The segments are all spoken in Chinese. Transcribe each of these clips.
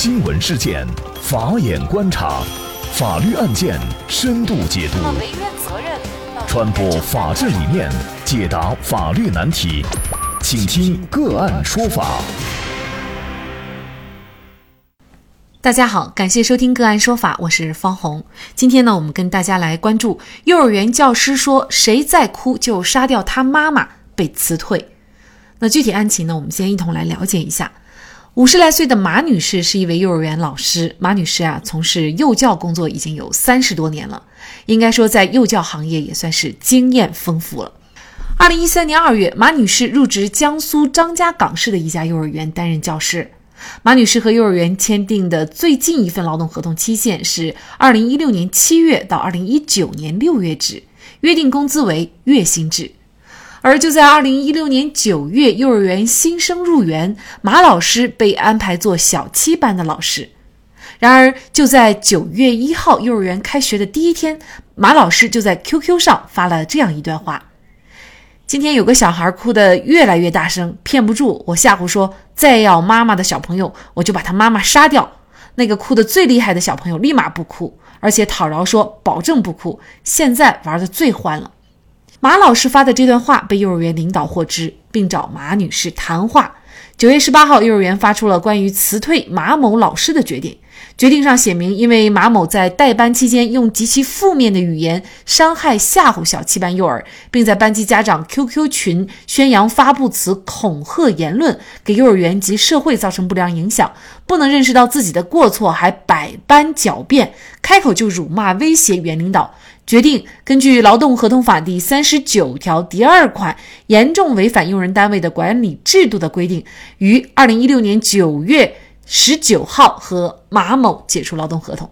新闻事件，法眼观察，法律案件深度解读，传播法治理念，解答法律难题，请听个案说法。大家好，感谢收听个案说法，我是方红。今天呢，我们跟大家来关注幼儿园教师说谁再哭就杀掉他妈妈被辞退。那具体案情呢，我们先一同来了解一下。五十来岁的马女士是一位幼儿园老师。马女士啊，从事幼教工作已经有三十多年了，应该说在幼教行业也算是经验丰富了。二零一三年二月，马女士入职江苏张家港市的一家幼儿园担任教师。马女士和幼儿园签订的最近一份劳动合同期限是二零一六年七月到二零一九年六月止，约定工资为月薪制。而就在二零一六年九月，幼儿园新生入园，马老师被安排做小七班的老师。然而，就在九月一号幼儿园开学的第一天，马老师就在 QQ 上发了这样一段话：“今天有个小孩哭得越来越大声，骗不住，我吓唬说再要妈妈的小朋友，我就把他妈妈杀掉。那个哭得最厉害的小朋友立马不哭，而且讨饶说保证不哭。现在玩的最欢了。”马老师发的这段话被幼儿园领导获知，并找马女士谈话。九月十八号，幼儿园发出了关于辞退马某老师的决定。决定上写明，因为马某在代班期间用极其负面的语言伤害、吓唬小七班幼儿，并在班级家长 QQ 群宣扬发布词恐吓言论，给幼儿园及社会造成不良影响，不能认识到自己的过错，还百般狡辩，开口就辱骂、威胁原领导。决定根据《劳动合同法》第三十九条第二款，严重违反用人单位的管理制度的规定，于二零一六年九月十九号和马某解除劳动合同。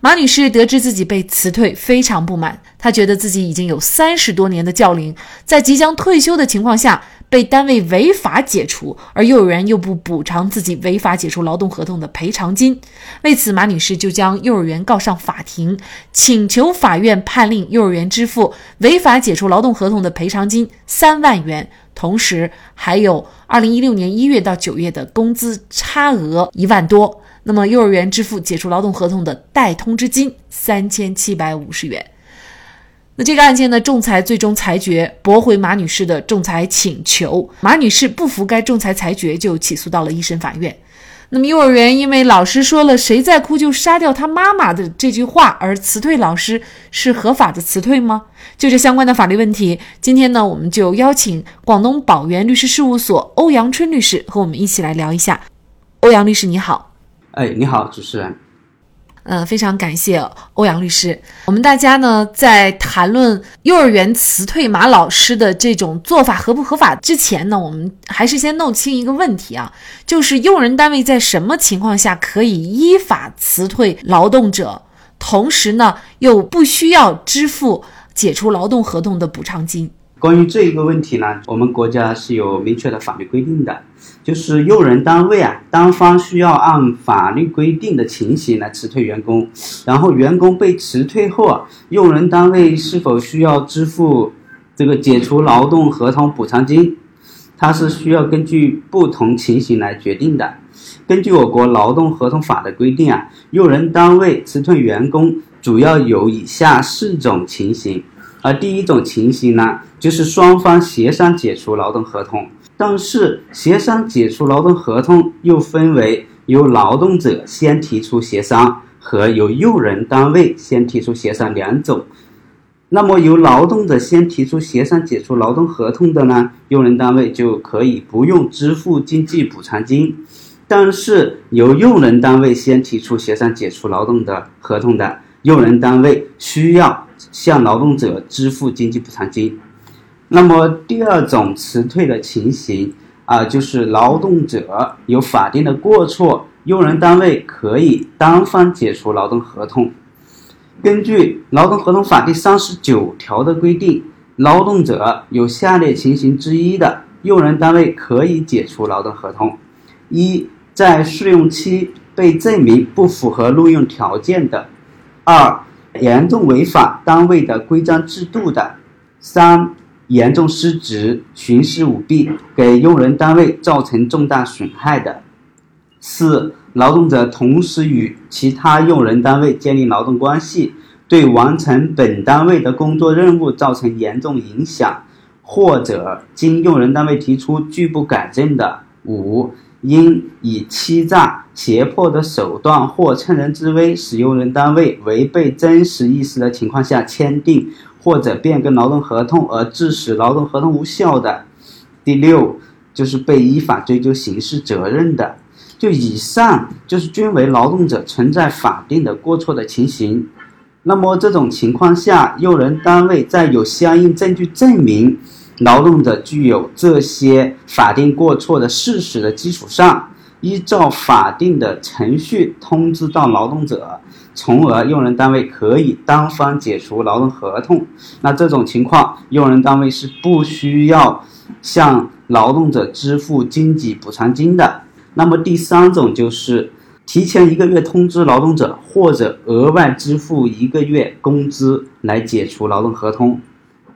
马女士得知自己被辞退，非常不满。她觉得自己已经有三十多年的教龄，在即将退休的情况下被单位违法解除，而幼儿园又不补偿自己违法解除劳动合同的赔偿金。为此，马女士就将幼儿园告上法庭，请求法院判令幼儿园支付违法解除劳动合同的赔偿金三万元，同时还有二零一六年一月到九月的工资差额一万多。那么，幼儿园支付解除劳动合同的代通知金三千七百五十元。那这个案件呢，仲裁最终裁决驳回马女士的仲裁请求。马女士不服该仲裁裁决，就起诉到了一审法院。那么，幼儿园因为老师说了“谁再哭就杀掉他妈妈”的这句话而辞退老师，是合法的辞退吗？就这相关的法律问题，今天呢，我们就邀请广东宝源律师事务所欧阳春律师和我们一起来聊一下。欧阳律师，你好。哎，你好，主持人。嗯，非常感谢欧阳律师。我们大家呢在谈论幼儿园辞退马老师的这种做法合不合法之前呢，我们还是先弄清一个问题啊，就是用人单位在什么情况下可以依法辞退劳动者，同时呢又不需要支付解除劳动合同的补偿金。关于这一个问题呢，我们国家是有明确的法律规定的，就是用人单位啊，单方需要按法律规定的情形来辞退员工，然后员工被辞退后啊，用人单位是否需要支付这个解除劳动合同补偿金，它是需要根据不同情形来决定的。根据我国劳动合同法的规定啊，用人单位辞退员工主要有以下四种情形。而第一种情形呢，就是双方协商解除劳动合同，但是协商解除劳动合同又分为由劳动者先提出协商和由用人单位先提出协商两种。那么由劳动者先提出协商解除劳动合同的呢，用人单位就可以不用支付经济补偿金；但是由用人单位先提出协商解除劳动的合同的，用人单位需要。向劳动者支付经济补偿金。那么第二种辞退的情形啊，就是劳动者有法定的过错，用人单位可以单方解除劳动合同。根据《劳动合同法》第三十九条的规定，劳动者有下列情形之一的，用人单位可以解除劳动合同：一，在试用期被证明不符合录用条件的；二。严重违反单位的规章制度的；三、严重失职、徇私舞弊，给用人单位造成重大损害的；四、劳动者同时与其他用人单位建立劳动关系，对完成本单位的工作任务造成严重影响，或者经用人单位提出拒不改正的。五、因以欺诈、胁迫的手段或趁人之危，使用人单位违背真实意思的情况下签订或者变更劳动合同，而致使劳动合同无效的。第六，就是被依法追究刑事责任的。就以上就是均为劳动者存在法定的过错的情形。那么这种情况下，用人单位在有相应证据证明劳动者具有这些法定过错的事实的基础上，依照法定的程序通知到劳动者，从而用人单位可以单方解除劳动合同。那这种情况，用人单位是不需要向劳动者支付经济补偿金的。那么第三种就是提前一个月通知劳动者，或者额外支付一个月工资来解除劳动合同。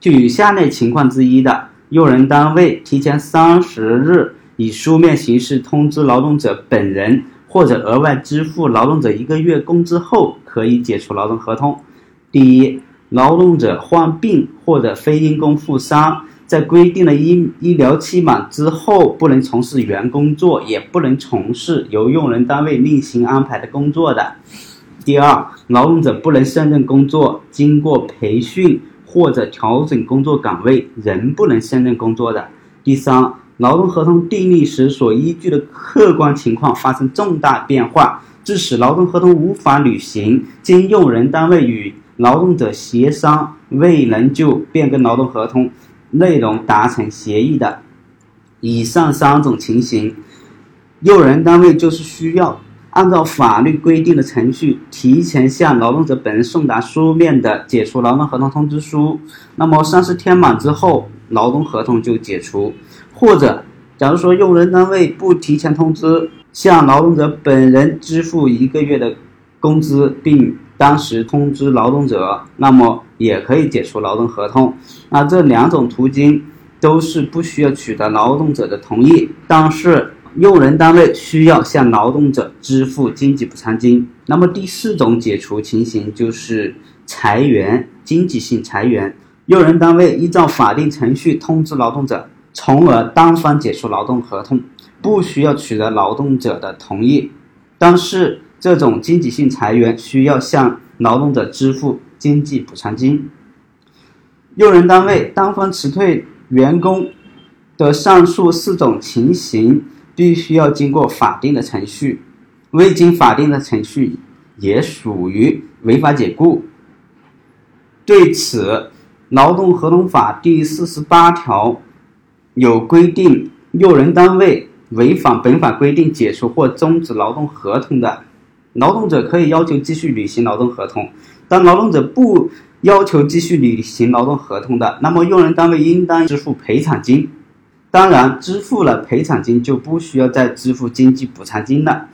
就与下列情况之一的，用人单位提前三十日以书面形式通知劳动者本人，或者额外支付劳动者一个月工资后，可以解除劳动合同。第一，劳动者患病或者非因工负伤。在规定的医医疗期满之后，不能从事原工作，也不能从事由用人单位另行安排的工作的。第二，劳动者不能胜任工作，经过培训或者调整工作岗位仍不能胜任工作的。第三，劳动合同订立时所依据的客观情况发生重大变化，致使劳动合同无法履行，经用人单位与劳动者协商未能就变更劳动合同。内容达成协议的以上三种情形，用人单位就是需要按照法律规定的程序，提前向劳动者本人送达书面的解除劳动合同通知书。那么三十天满之后，劳动合同就解除。或者，假如说用人单位不提前通知，向劳动者本人支付一个月的工资，并当时通知劳动者，那么也可以解除劳动合同。那这两种途径都是不需要取得劳动者的同意，但是用人单位需要向劳动者支付经济补偿金。那么第四种解除情形就是裁员，经济性裁员，用人单位依照法定程序通知劳动者，从而单方解除劳动合同，不需要取得劳动者的同意，但是。这种经济性裁员需要向劳动者支付经济补偿金。用人单位单方辞退员工的上述四种情形，必须要经过法定的程序，未经法定的程序也属于违法解雇。对此，《劳动合同法》第四十八条有规定：用人单位违反本法规定解除或终止劳动合同的。劳动者可以要求继续履行劳动合同，当劳动者不要求继续履行劳动合同的，那么用人单位应当支付赔偿金。当然，支付了赔偿金就不需要再支付经济补偿金了。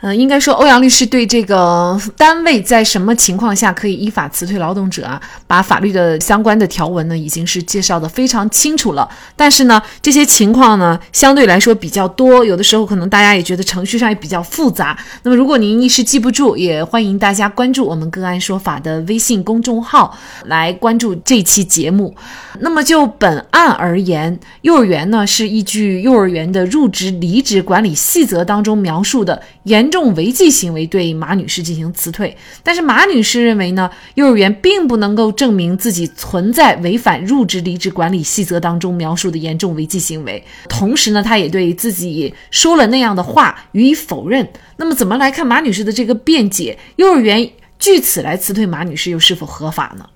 呃，应该说，欧阳律师对这个单位在什么情况下可以依法辞退劳动者啊，把法律的相关的条文呢，已经是介绍的非常清楚了。但是呢，这些情况呢，相对来说比较多，有的时候可能大家也觉得程序上也比较复杂。那么，如果您一时记不住，也欢迎大家关注我们“个案说法”的微信公众号来关注这期节目。那么，就本案而言，幼儿园呢是依据幼儿园的入职离职管理细则当中描述的严。重违纪行为对马女士进行辞退，但是马女士认为呢，幼儿园并不能够证明自己存在违反入职离职管理细则当中描述的严重违纪行为。同时呢，她也对自己说了那样的话予以否认。那么，怎么来看马女士的这个辩解？幼儿园据此来辞退马女士又是否合法呢？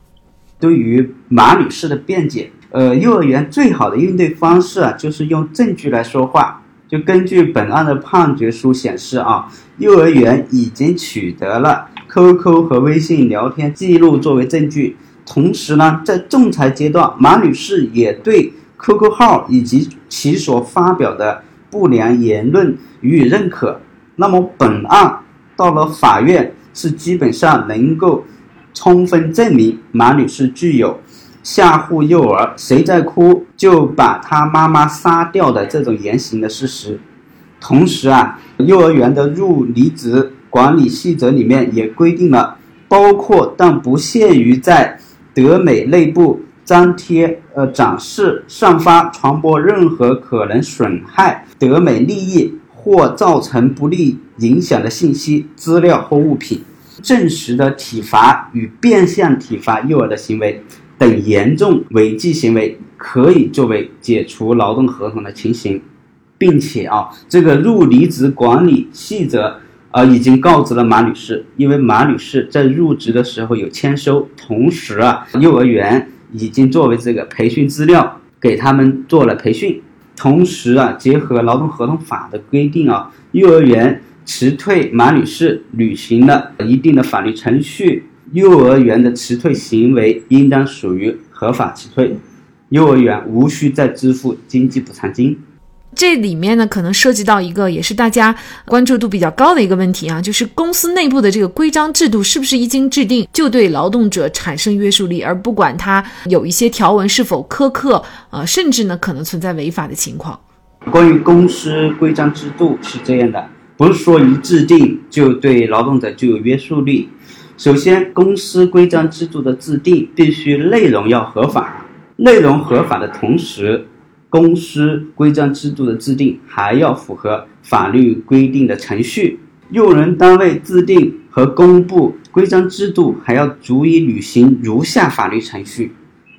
对于马女士的辩解，呃，幼儿园最好的应对方式啊，就是用证据来说话。就根据本案的判决书显示啊，幼儿园已经取得了 QQ 和微信聊天记录作为证据，同时呢，在仲裁阶段，马女士也对 QQ 号以及其所发表的不良言论予以认可。那么本案到了法院，是基本上能够充分证明马女士具有。吓唬幼儿，谁在哭就把他妈妈杀掉的这种言行的事实。同时啊，幼儿园的入离职管理细则里面也规定了，包括但不限于在德美内部张贴、呃展示、散发、传播任何可能损害德美利益或造成不利影响的信息、资料或物品，证实的体罚与变相体罚幼儿的行为等严重违纪行为，可以作为解除劳动合同的情形。并且啊，这个入离职管理细则啊已经告知了马女士，因为马女士在入职的时候有签收，同时啊，幼儿园已经作为这个培训资料给他们做了培训，同时啊，结合劳动合同法的规定啊，幼儿园辞退马女士履行了一定的法律程序，幼儿园的辞退行为应当属于合法辞退，幼儿园无需再支付经济补偿金。这里面呢，可能涉及到一个也是大家关注度比较高的一个问题啊，就是公司内部的这个规章制度是不是一经制定就对劳动者产生约束力，而不管它有一些条文是否苛刻，呃，甚至呢可能存在违法的情况。关于公司规章制度是这样的，不是说一制定就对劳动者就有约束力。首先，公司规章制度的制定必须内容要合法，内容合法的同时。公司规章制度的制定还要符合法律规定的程序。用人单位制定和公布规章制度，还要逐一履行如下法律程序：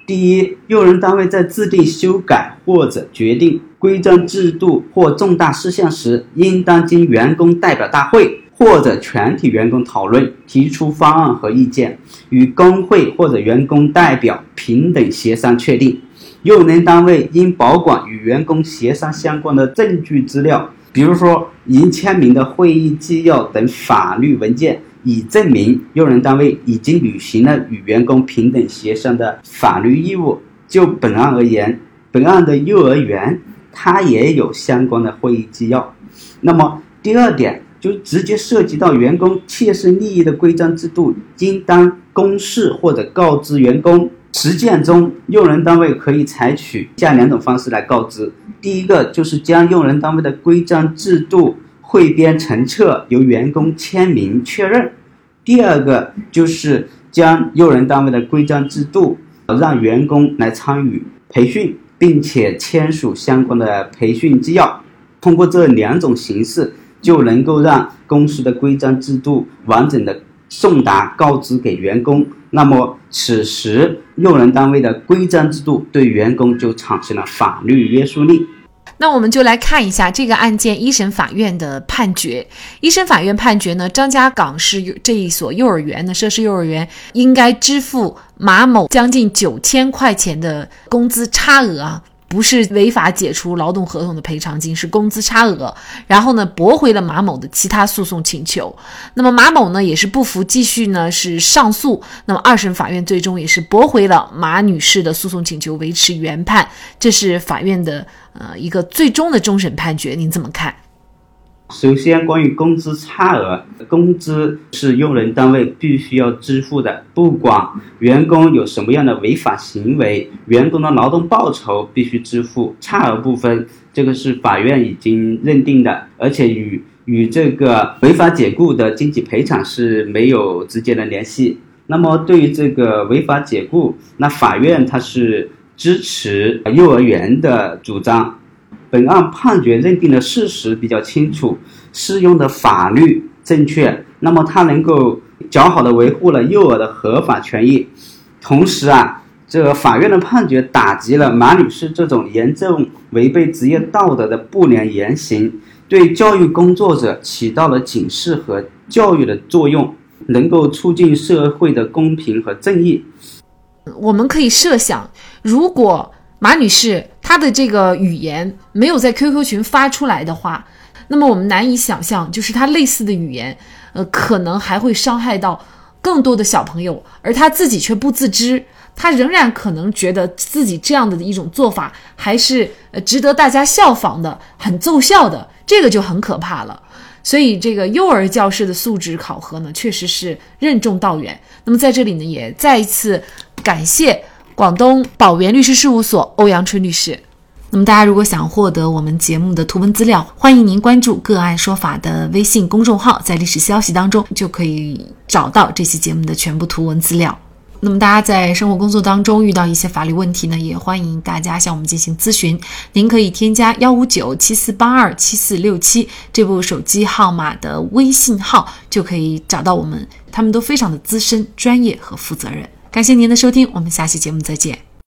第一，用人单位在制定、修改或者决定规章制度或重大事项时，应当经员工代表大会或者全体员工讨论，提出方案和意见，与工会或者员工代表平等协商确定。用人单位应保管与员工协商相关的证据资料，比如说已签名的会议纪要等法律文件，以证明用人单位已经履行了与员工平等协商的法律义务。就本案而言，本案的幼儿园它也有相关的会议纪要。那么第二点就直接涉及到员工切身利益的规章制度，应当公示或者告知员工。实践中，用人单位可以采取下两种方式来告知：第一个就是将用人单位的规章制度汇编成册，由员工签名确认；第二个就是将用人单位的规章制度让员工来参与培训，并且签署相关的培训纪要。通过这两种形式，就能够让公司的规章制度完整的送达告知给员工。那么，此时用人单位的规章制度对员工就产生了法律约束力。那我们就来看一下这个案件一审法院的判决。一审法院判决呢，张家港市这一所幼儿园呢，涉事幼儿园应该支付马某将近九千块钱的工资差额啊。不是违法解除劳动合同的赔偿金，是工资差额。然后呢，驳回了马某的其他诉讼请求。那么马某呢，也是不服，继续呢是上诉。那么二审法院最终也是驳回了马女士的诉讼请求，维持原判。这是法院的呃一个最终的终审判决，您怎么看？首先，关于工资差额，工资是用人单位必须要支付的，不管员工有什么样的违法行为，员工的劳动报酬必须支付。差额部分，这个是法院已经认定的，而且与与这个违法解雇的经济赔偿是没有直接的联系。那么，对于这个违法解雇，那法院它是支持幼儿园的主张。本案判决认定的事实比较清楚，适用的法律正确，那么它能够较好的维护了幼儿的合法权益。同时啊，这个法院的判决打击了马女士这种严重违背职业道德的不良言行，对教育工作者起到了警示和教育的作用，能够促进社会的公平和正义。我们可以设想，如果。马女士，她的这个语言没有在 QQ 群发出来的话，那么我们难以想象，就是她类似的语言，呃，可能还会伤害到更多的小朋友，而她自己却不自知，她仍然可能觉得自己这样的一种做法还是呃值得大家效仿的，很奏效的，这个就很可怕了。所以，这个幼儿教师的素质考核呢，确实是任重道远。那么在这里呢，也再一次感谢。广东宝源律师事务所欧阳春律师，那么大家如果想获得我们节目的图文资料，欢迎您关注“个案说法”的微信公众号，在历史消息当中就可以找到这期节目的全部图文资料。那么大家在生活工作当中遇到一些法律问题呢，也欢迎大家向我们进行咨询。您可以添加幺五九七四八二七四六七这部手机号码的微信号，就可以找到我们，他们都非常的资深、专业和负责任。感谢您的收听，我们下期节目再见。